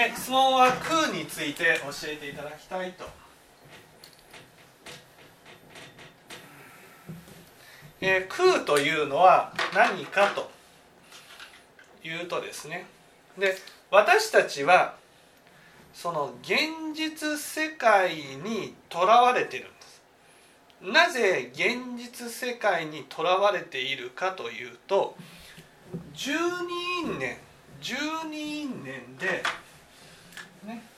え質問は空について教えていただきたいと。え空というのは何かというとですねで私たちはその現実世界にとらわれてるんですなぜ現実世界にとらわれているかというと十二因縁十二因縁でね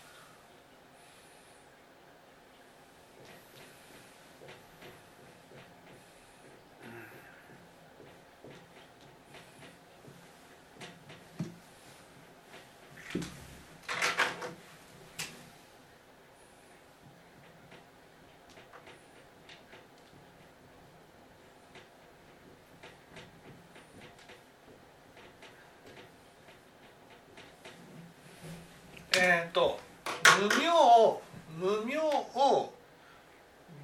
と無名無名を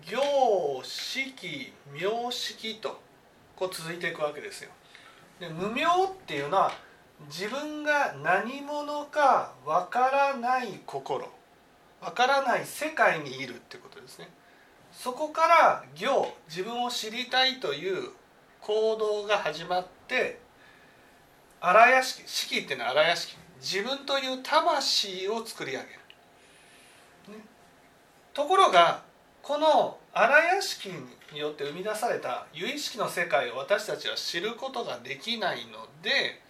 行式名式とこう続いていくわけですよ。で無名っていうのは自分が何者かわからない心わからない世界にいるってことですね。そこから行自分を知りたいという行動が始まって荒屋敷式っていうのは荒屋敷自分という魂を作り上げる、ね、ところがこの荒屋敷によって生み出された有意識の世界を私たちは知ることができないので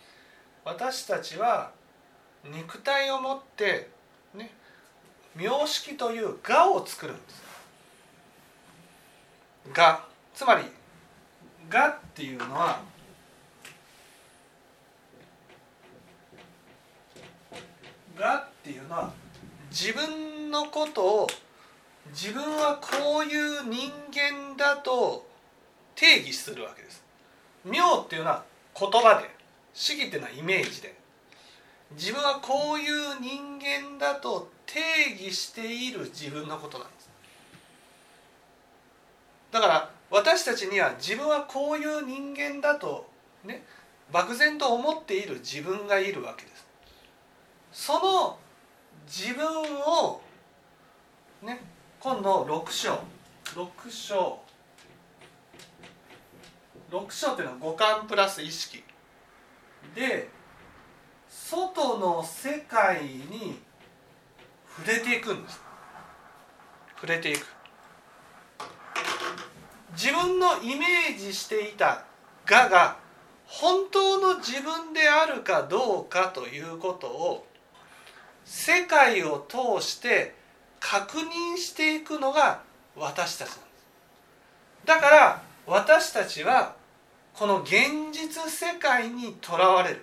私たちは肉体を持ってね。名式という我を作るんです。我。つまり我っていうのは我っていうのは自分のことを自分はこういう人間だと定義するわけです。名っていうのは言葉で主義っていうのはイメージで自分はこういう人間だと定義している自分のことなんです。だから私たちには自分はこういう人間だとね漠然と思っている自分がいるわけです。その自分をね今度6章。6章。6章っていうのは五感プラス意識。で外の世界に触れていくんです。触れていく。自分のイメージしていた我が本当の自分であるかどうかということを世界を通して確認していくのが私たちなんです。だから私たちはこの現実世界にとらわれる。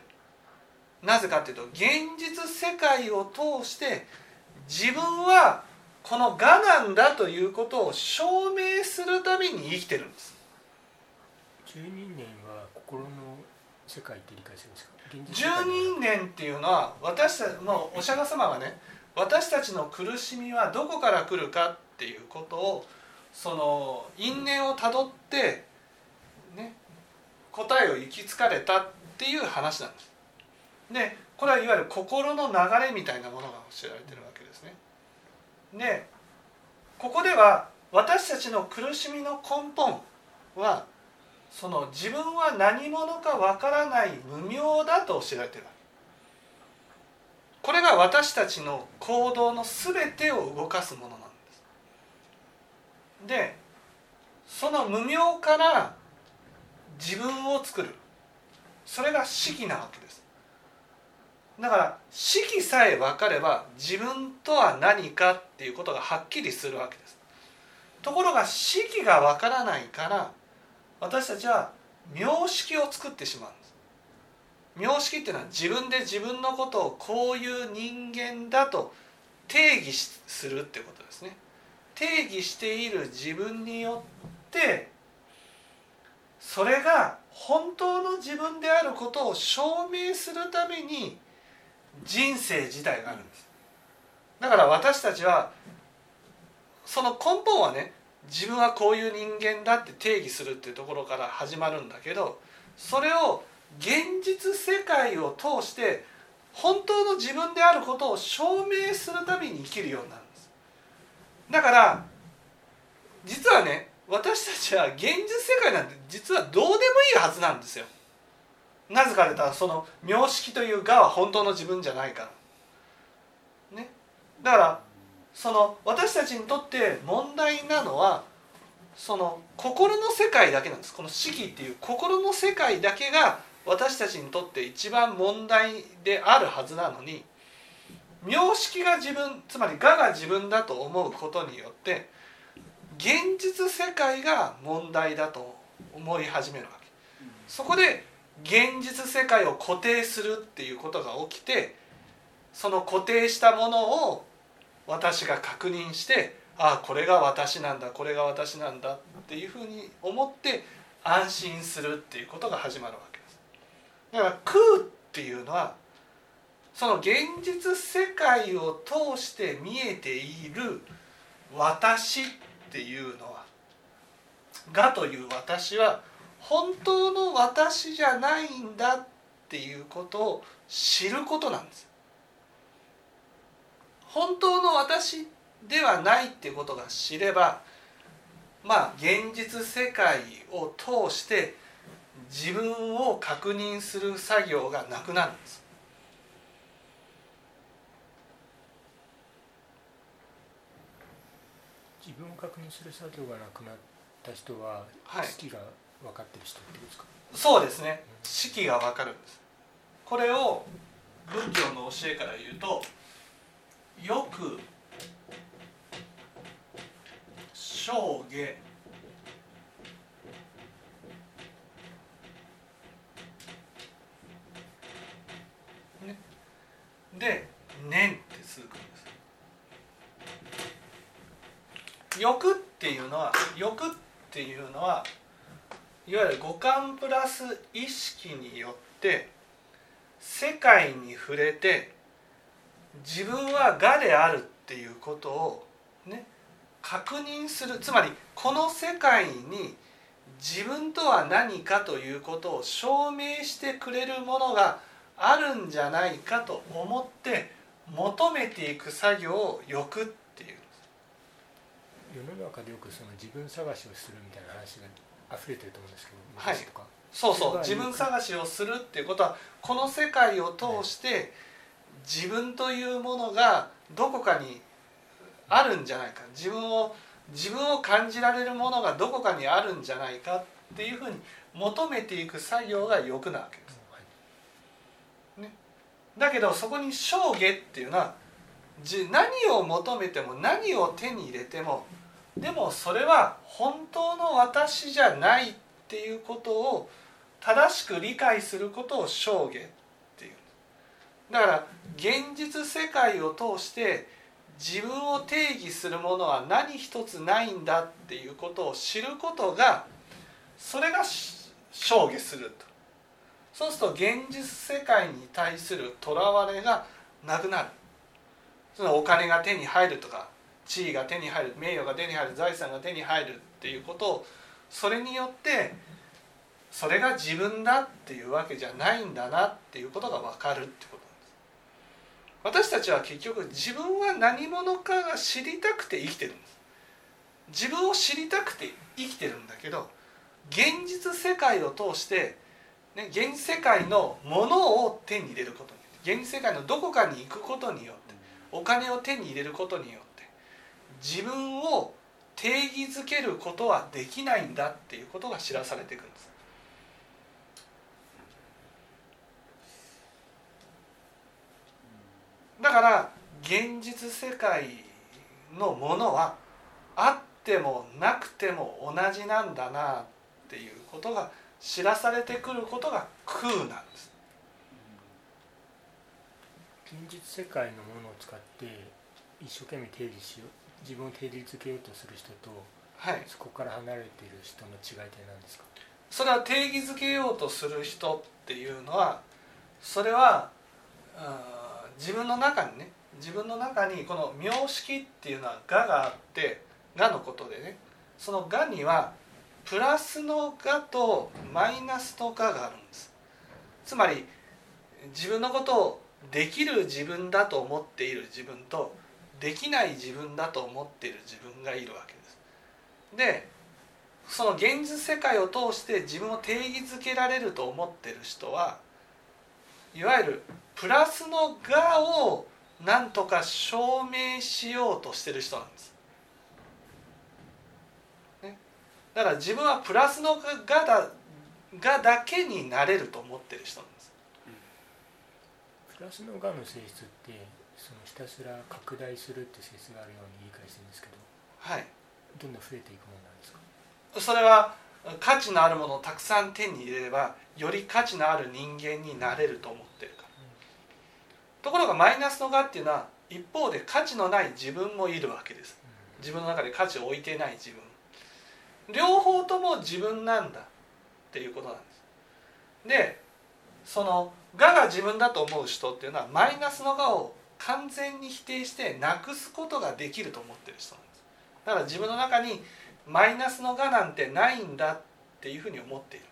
なぜかというと現実世界を通して自分はこの我なんだということを証明するために生きてるんです。十二年は心の世界って理解するんですか十二年っていうのは私たちのお釈迦様がね私たちの苦しみはどこから来るかっていうことをその因縁をたどってね答えを行き着かれたっていう話なんです。でこれはいわゆる心の流れみたいなものが教えられてるわけですね。でここでは私たちの苦しみの根本はその自分は何者かわからない無明だと教えられてるこれが私たちの行動の全てを動かすものなんです。でその無明から自分を作る。それが式なわけです。だから式さえ分かれば自分とは何かっていうことがはっきりするわけです。ところが式が分からないから私たちは名式を作ってしまうんです。名式っていうのは自分で自分のことをこういう人間だと定義するってことですね。定義している自分によってそれが本当の自分であることを証明するために人生自体があるんです。だから私たちはその根本はね自分はこういう人間だって定義するっていうところから始まるんだけどそれを現実世界を通して本当の自分であることを証明するために生きるようになるんです。だから実はね私たちは現実世界なんて実はどうでもいいはずなんですよ。なぜかというとその名式という我は本当の自分じゃないから。ね。だからその私たちにとって問題なのはその心の世界だけなんです。この式っていう心の世界だけが私たちにとって一番問題であるはずなのに名式が自分つまり我が自分だと思うことによって現実世界が問題だと思い始めるわけ。そこで現実世界を固定するっていうことが起きてその固定したものを私が確認してああこれが私なんだこれが私なんだっていうふうに思って安心するっていうことが始まるわけです。だから空っていうのはその現実世界を通して見えている私っていうのはがという私は本当の私じゃないんだっていうことを知ることなんです。本当の私ではないっていうことが知ればまあ現実世界を通して自分を確認する作業がなくなるんです。自分を確認する作業がなくなった人は、はい。式が分かってる人ってことですか？そうですね。式がわかるんです。これを仏教の教えから言うとよく生下ね。で念って続くんです。欲っていうのは欲っていうのはいわゆる五感プラス意識によって世界に触れて自分は我であるっていうことをね確認する。つまりこの世界に自分とは何かということを証明してくれるものがあるんじゃないかと思って求めていく作業を欲っていう。世の中でよくその自分探しをするみたいな話が溢れてると思うんですけどはい。そうそう。自分探しをするっていうことはこの世界を通して自分というものがどこかにあるんじゃないか。自分を自分を感じられるものがどこかにあるんじゃないかっていうふうに求めていく作業が欲なわけです。はいだけどそこに生下っていうのは何を求めても何を手に入れてもでもそれは本当の私じゃないっていうことを正しく理解することを生下っていうだから現実世界を通して自分を定義するものは何一つないんだっていうことを知ることがそれがし生下すると。そうすると現実世界に対するとらわれがなくなる。そのお金が手に入るとか地位が手に入る名誉が手に入る財産が手に入るっていうことをそれによってそれが自分だっていうわけじゃないんだなっていうことが分かるってこと。私たちは結局自分は何者かが知りたくて生きてるんです。自分を知りたくて生きてるんだけど現実世界を通して、ね、現実世界のものを手に入れることに現実世界のどこかに行くことによってお金を手に入れることによって自分を定義づけることはできないんだっていうことが知らされていくんです。から現実世界のものはあってもなくても同じなんだなっていうことが知らされてくることが空なんです。現実世界のものを使って一生懸命定義しよう自分を定義づけようとする人とはい。そこから離れている人の違いって何ですか？それは定義づけようとする人っていうのはそれはあー自分の中にね自分の中にこの名式っていうのは我があって我のことでねその我にはプラスの我とマイナスの我があるんですつまり自分のことをできる自分だと思っている自分とできない自分だと思っている自分がいるわけです。でその現実世界を通して自分を定義づけられると思ってる人はいわゆるプラスの「が」をなんとか証明しようとしてる人なんです。ね、だから自分はプラスの「が」だがだけになれると思ってる人なんです。プラスの「が」の性質ってそのひたすら拡大するって性質があるように理解してるんですけど、はい、どんどん増えていくものなんですか？それは価値のあるものをたくさん手に入れればより価値のある人間になれると思ってるから、ところがマイナスのがっていうのは一方で価値のない自分もいるわけです。自分の中で価値を置いてない自分。両方とも自分なんだっていうことなんです。でその我が自分だと思う人っていうのはマイナスの我を完全に否定してなくすことができると思ってる人なんです。だから自分の中にマイナスの我なんてないんだっていうふうに思っている。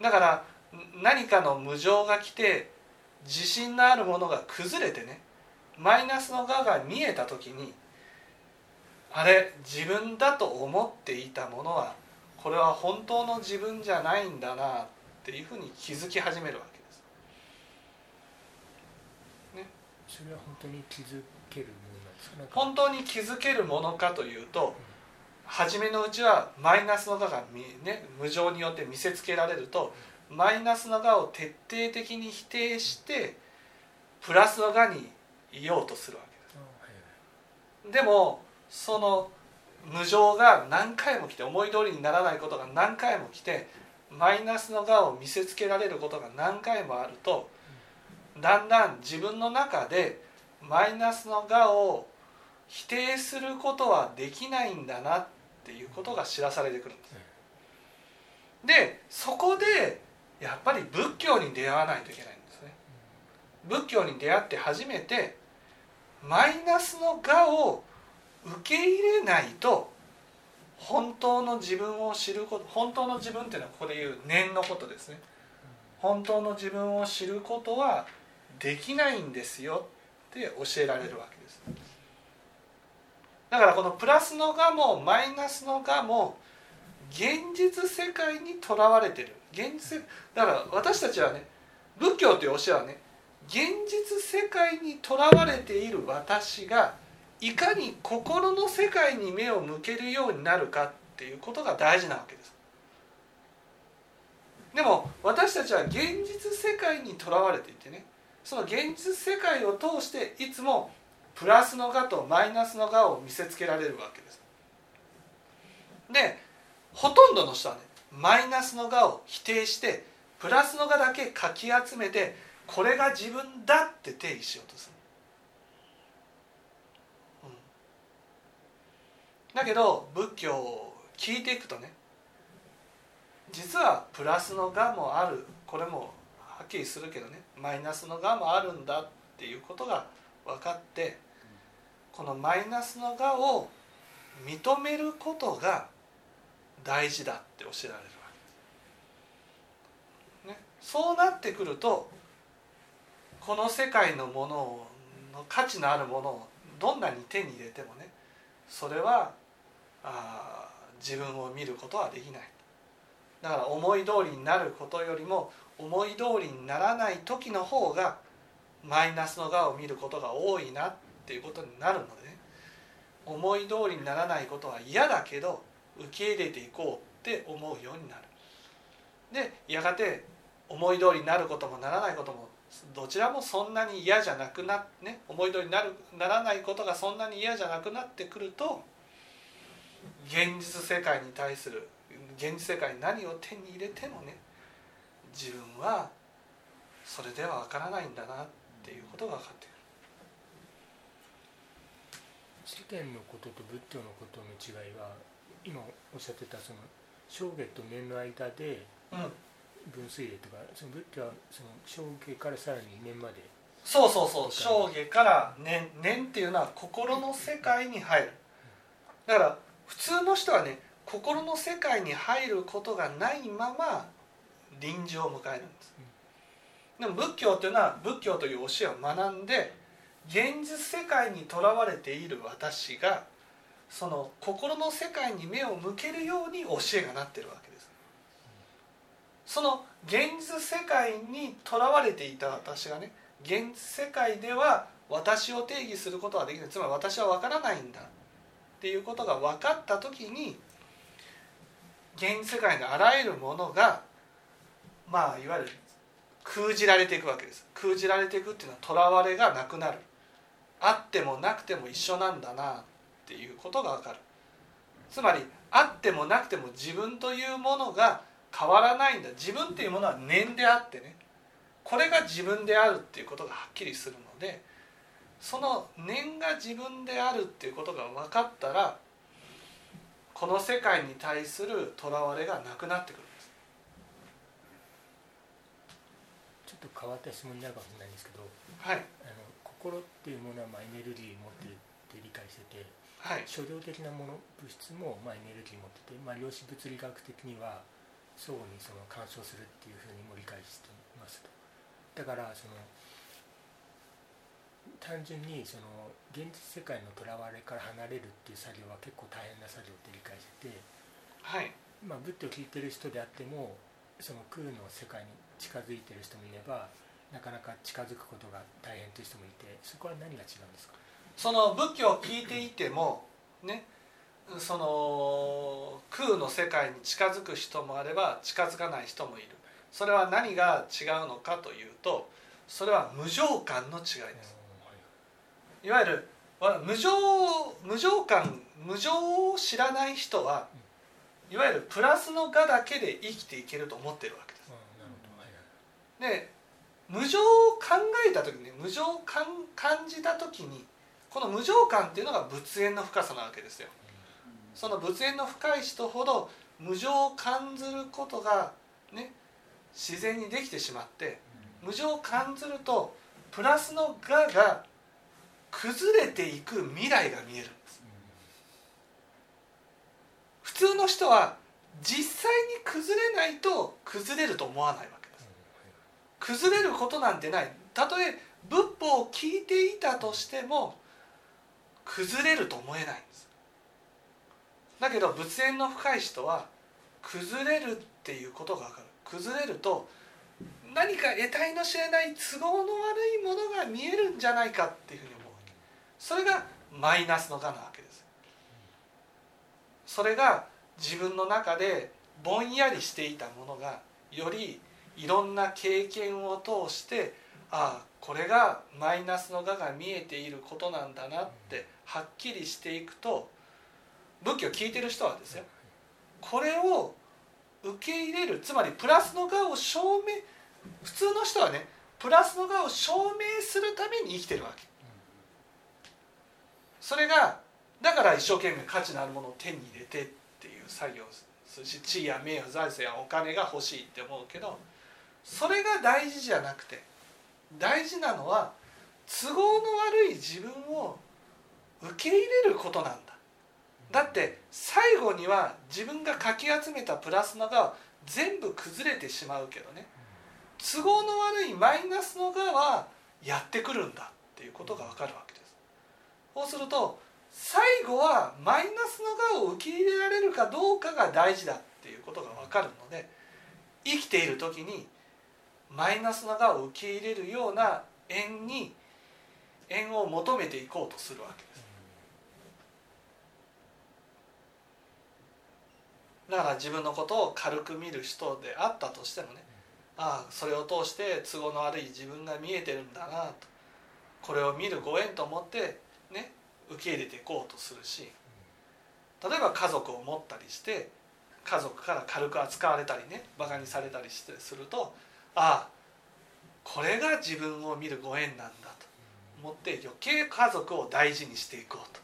だから何かの無常が来て自信のあるものが崩れてねマイナスの我が見えた時にあれ自分だと思っていたものはこれは本当の自分じゃないんだなっていうふうに気づき始めるわけです。ね、それは本当に気づける本当に気づけるものかというと、初めのうちはマイナスの我が、ね、無常によって見せつけられるとマイナスの我を徹底的に否定してプラスの我にいようとするわけです。でもその無常が何回も来て思い通りにならないことが何回も来てマイナスの我を見せつけられることが何回もあるとだんだん自分の中でマイナスの我を否定することはできないんだなっていうことが知らされてくるんです。でそこでやっぱり仏教に出会わないといけないんですね。仏教に出会って初めてマイナスの我を受け入れないと本当の自分を知ること本当の自分っていうのはここで言う念のことですね。本当の自分を知ることはできないんですよって教えられるわけですだからこのプラスのがもマイナスのがも現実世界にとらわれてる。現実だから私たちはね仏教という教えはね現実世界にとらわれている私がいかに心の世界に目を向けるようになるかっていうことが大事なわけです。でも私たちは現実世界にとらわれていてねその現実世界を通していつもプラスの我とマイナスの我を見せつけられるわけです。でほとんどの人はねマイナスの我を否定してプラスの我だけかき集めてこれが自分だって定義しようとする。だけど仏教を聞いていくとね実はプラスのがもある。これもはっきりするけどねマイナスのがもあるんだっていうことが分かってこのマイナスのがを認めることが大事だって教えられるわけです。ね、そうなってくるとこの世界のものをの価値のあるものをどんなに手に入れてもねそれはあ自分を見ることはできないだから思い通りになることよりも思い通りにならない時の方がマイナスの側を見ることが多いなっていうことになるのでね思い通りにならないことは嫌だけど受け入れていこうって思うようになる。でやがて思い通りになることもならないこともどちらもそんなに嫌じゃなくなね思い通りになるならないことがそんなに嫌じゃなくなってくると現実世界に対する現実世界に何を手に入れてもね自分はそれでは分からないんだなってっていうことが分かってくる。世間のことと仏教のことの違いは今おっしゃってたその正月と年の間で分水嶺とか、その仏教はその正月からさらに年まで。そうそうそう正月から年年っていうのは心の世界に入る。だから普通の人はね心の世界に入ることがないまま臨終を迎えるんですでも仏教というのは仏教という教えを学んで現実世界にとらわれている私がその心の世界に目を向けるように教えがなってるわけです。その現実世界にとらわれていた私がね現実世界では私を定義することはできない。つまり私は分からないんだ。っていうことが分かった時に現実世界のあらゆるものがまあいわゆる封じられていくわけです。封じられていくっていうのはとらわれがなくなる。あってもなくても一緒なんだなっていうことが分かる。つまりあってもなくても自分というものが変わらないんだ。自分っていうものは念であってね。これが自分であるっていうことがはっきりするのでその念が自分であるっていうことが分かったらこの世界に対するとらわれがなくなってくるんですちょっと変わった質問になるかもしれないんですけど、はい、あの心っていうものはまあエネルギーを持っているって理解してて、はい、的なもの物質もまあエネルギーを持ってて、まあ、量子物理学的には相互にその干渉するっていうふうにも理解していますと。だからその単純にその現実世界のとらわれから離れるっていう作業は結構大変な作業って理解してて、はい。まあ、仏教を聞いてる人であってもその空の世界に近づいてる人もいればなかなか近づくことが大変という人もいてそこは何が違うんですか？その仏教を聞いていてもねその空の世界に近づく人もあれば近づかない人もいる。それは何が違うのかというとそれは無常感の違いです。いわゆる無常無常感無常を知らない人はいわゆるプラスの我だけで生きていけると思ってるわけで無常を考えた時に無常を感じた時にこの無常感っていうのが仏縁の深さなわけですよ。その仏縁の深い人ほど無常を感じることがね自然にできてしまって無常を感じるとプラスの我が崩れていく未来が見えるんです。普通の人は実際に崩れないと崩れると思わないわ崩れることなんてない。たとえ仏法を聞いていたとしても崩れると思えないんです。だけど仏縁の深い人は崩れるっていうことが分かる。崩れると何か得体の知れない都合の悪いものが見えるんじゃないかっていうふうに思うそれがマイナスの我なわけです。それが自分の中でぼんやりしていたものがよりいろんな経験を通してああこれがマイナスの我が見えていることなんだなってはっきりしていくと仏教を聞いてる人はですよ。これを受け入れるつまりプラスの我を証明普通の人はねプラスの我を証明するために生きてるわけ。それがだから一生懸命価値のあるものを手に入れてっていう作業をするし地位や名誉財政やお金が欲しいって思うけどそれが大事じゃなくて大事なのは都合の悪い自分を受け入れることなんだだって最後には自分がかき集めたプラスのが全部崩れてしまうけどね都合の悪いマイナスのがはやってくるんだっていうことが分かるわけです。そうすると最後はマイナスの我を受け入れられるかどうかが大事だっていうことが分かるので生きている時にマイナスの我を受け入れるような縁に縁を求めていこうとするわけです。だから自分のことを軽く見る人であったとしてもねああそれを通して都合の悪い自分が見えてるんだなとこれを見るご縁と思ってね受け入れていこうとするし例えば家族を持ったりして家族から軽く扱われたりねバカにされたりしてするとああこれが自分を見るご縁なんだと。思って余計家族を大事にしていこうと。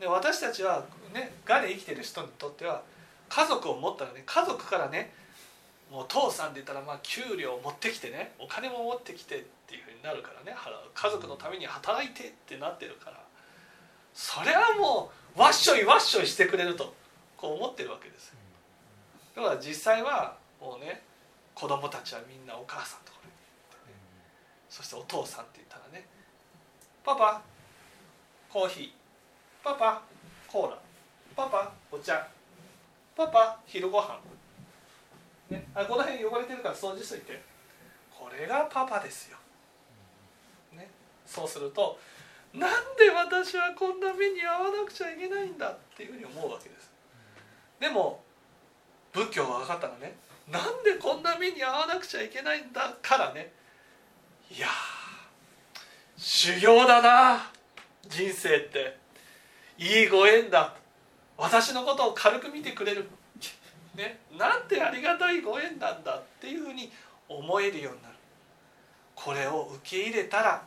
で私たちはねがで生きてる人にとっては家族を持ったらね家族からねもう父さんで言ったらまあ給料を持ってきてねお金も持ってきてっていうふうになるからね家族のために働いてってなってるからそれはもうわっしょいわっしょいしてくれるとこう思ってるわけですだから実際はもうね子供たちはみんなお母さんところにしてお父さんって言ったらね「パパコーヒーパパコーラパパお茶パパ昼ご飯ねあこの辺汚れてるから掃除しといて。これがパパですよ、ね、そうするとなんで私はこんな目に遭わなくちゃいけないんだっていうふうに思うわけです。でも仏教は分かったのね。なんでこんな目に遭わなくちゃいけないんだからね。いや修行だな人生って。いいご縁だ。私のことを軽く見てくれる、ね、なんてありがたいご縁なんだっていうふうに思えるようになる。これを受け入れたら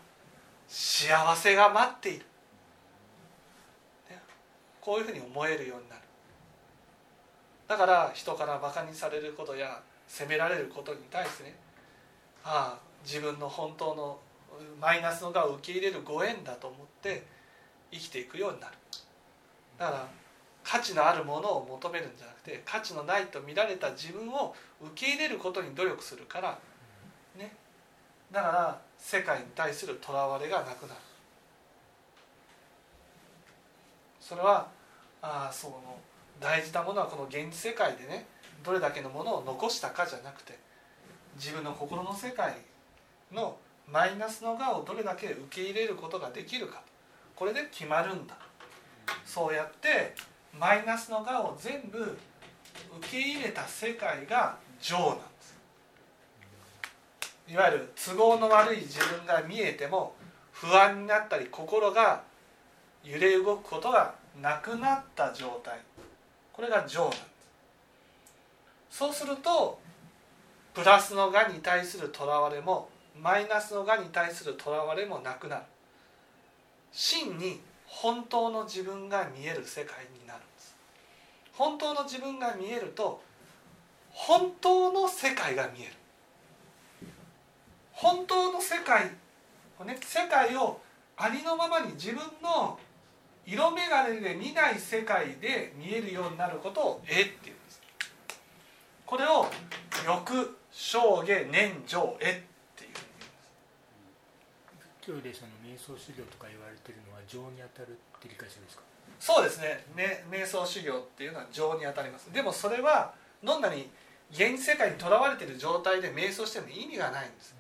幸せが待っている、ね、こういうふうに思えるようになる。だから人からバカにされることや責められることに対してねああ自分の本当のマイナスのがを受け入れるご縁だと思って生きていくようになる。だから価値のあるものを求めるんじゃなくて価値のないと見られた自分を受け入れることに努力するからね。だから世界に対するとらわれがなくなる。それはああその大事なものはこの現実世界でねどれだけのものを残したかじゃなくて自分の心の世界のマイナスの我をどれだけ受け入れることができるかこれで決まるんだ。そうやってマイナスの我を全部受け入れた世界が情なんです。いわゆる都合の悪い自分が見えても不安になったり心が揺れ動くことがなくなった状態。これが情なんそうするとプラスのがに対するとらわれもマイナスのがに対するとらわれもなくなる。真に本当の自分が見える世界になるんです。本当の自分が見えると本当の世界が見える。本当の世界ね世界をありのままに自分の色眼鏡で見ない世界で見えるようになることを「え」っていうんです。これを欲生下念情えっていう仏教でその瞑想修行とか言われてるのは情に当たるって理解してるんです。かそうですね。ね瞑想修行っていうのは情に当たります。でもそれはどんなに現実世界にとらわれている状態で瞑想しても意味がないんです。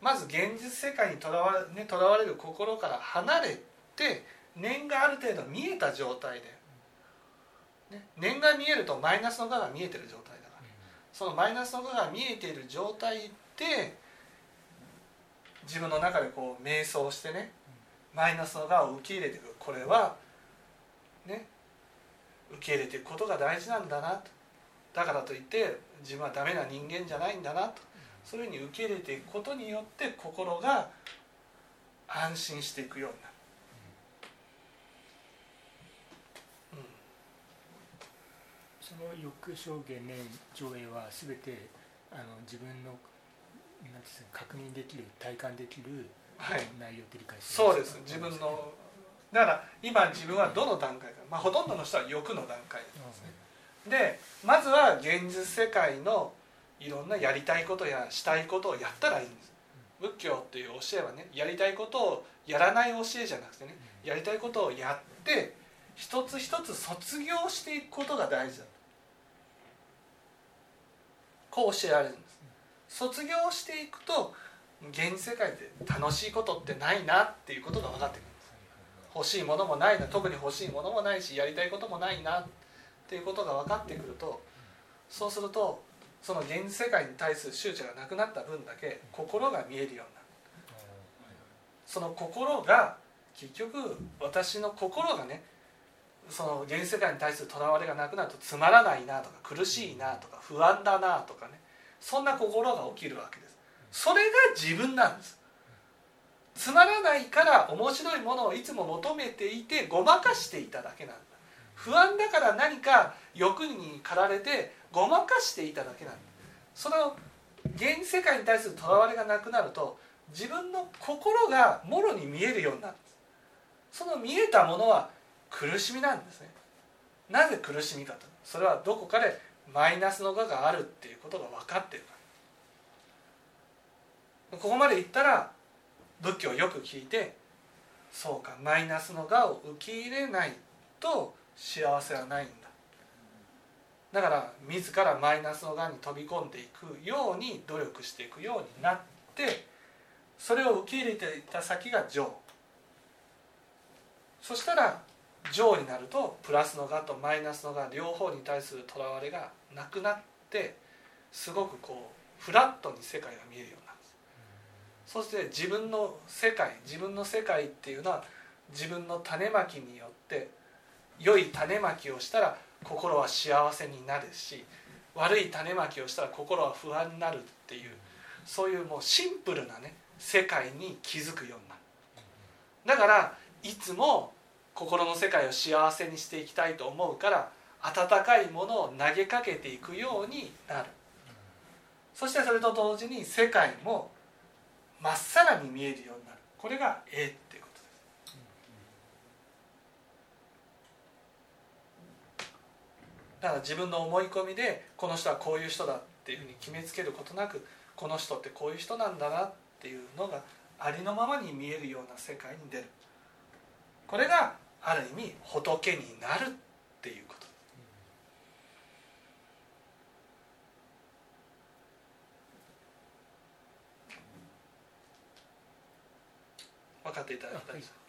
まず現実世界にとらわ,、ね、とらわれる心から離れて念がある程度見えた状態で、ね、念が見えるとマイナスの我が見えてる状態だから。そのマイナスの我が見えている状態で自分の中でこう瞑想してねマイナスの我を受け入れていく。これはね受け入れていくことが大事なんだなと。だからといって自分はダメな人間じゃないんだなと。そういうふうに受け入れていくことによって心が安心していくようになる。その欲証言念上映は全てあの自分のなん確認できる体感できる内容って理解してそうです。自分のだから今自分はどの段階か、まあ、ほとんどの人は欲の段階ですね、でまずは現実世界のいろんなやりたいことやしたいことをやったらいいんです。仏教っていう教えはねやりたいことをやらない教えじゃなくてねやりたいことをやって一つ一つ卒業していくことが大事だこう教えられるんです。卒業していくと現実世界で楽しいことってないなっていうことが分かってくるんです。欲しいものもないな特に欲しいものもないしやりたいこともないなっていうことが分かってくるとそうするとその現実世界に対する執着がなくなった分だけ心が見えるようになる。その心が結局私の心がねその現実世界に対するとらわれがなくなるとつまらないなとか苦しいなとか不安だなとかね。そんな心が起きるわけです。それが自分なんです。つまらないから面白いものをいつも求めていてごまかしていただけなんだ。不安だから何か欲に駆られてごまかしていただけなんだ。その現実世界に対するとらわれがなくなると自分の心がもろに見えるようになるんです。その見えたものは苦しみなんですね。なぜ苦しみかと。それはどこかでマイナスの我があるっていうことが分かってるから。ここまでいったら仏教をよく聞いてそうかマイナスの我を受け入れないと幸せはないんだ。だから自らマイナスのがんに飛び込んでいくように努力していくようになってそれを受け入れていった先が情。そしたら情になるとプラスのがとマイナスのが両方に対するとらわれがなくなってすごくこうフラットに世界が見えるようになるそして自分の世界自分の世界っていうのは自分の種まきによって良い種まきをしたら心は幸せになるし悪い種まきをしたら心は不安になるっていうそういうもうシンプルなね世界に気づくようになる。だからいつも心の世界を幸せにしていきたいと思うから温かいものを投げかけていくようになる。そしてそれと同時に世界もまっさらに見えるようになる。これが「え」っていうことです。だから自分の思い込みでこの人はこういう人だっていうふうに決めつけることなくこの人ってこういう人なんだなっていうのがありのままに見えるような世界に出る。これがある意味仏になるっていうこと。分かっていただきたいはい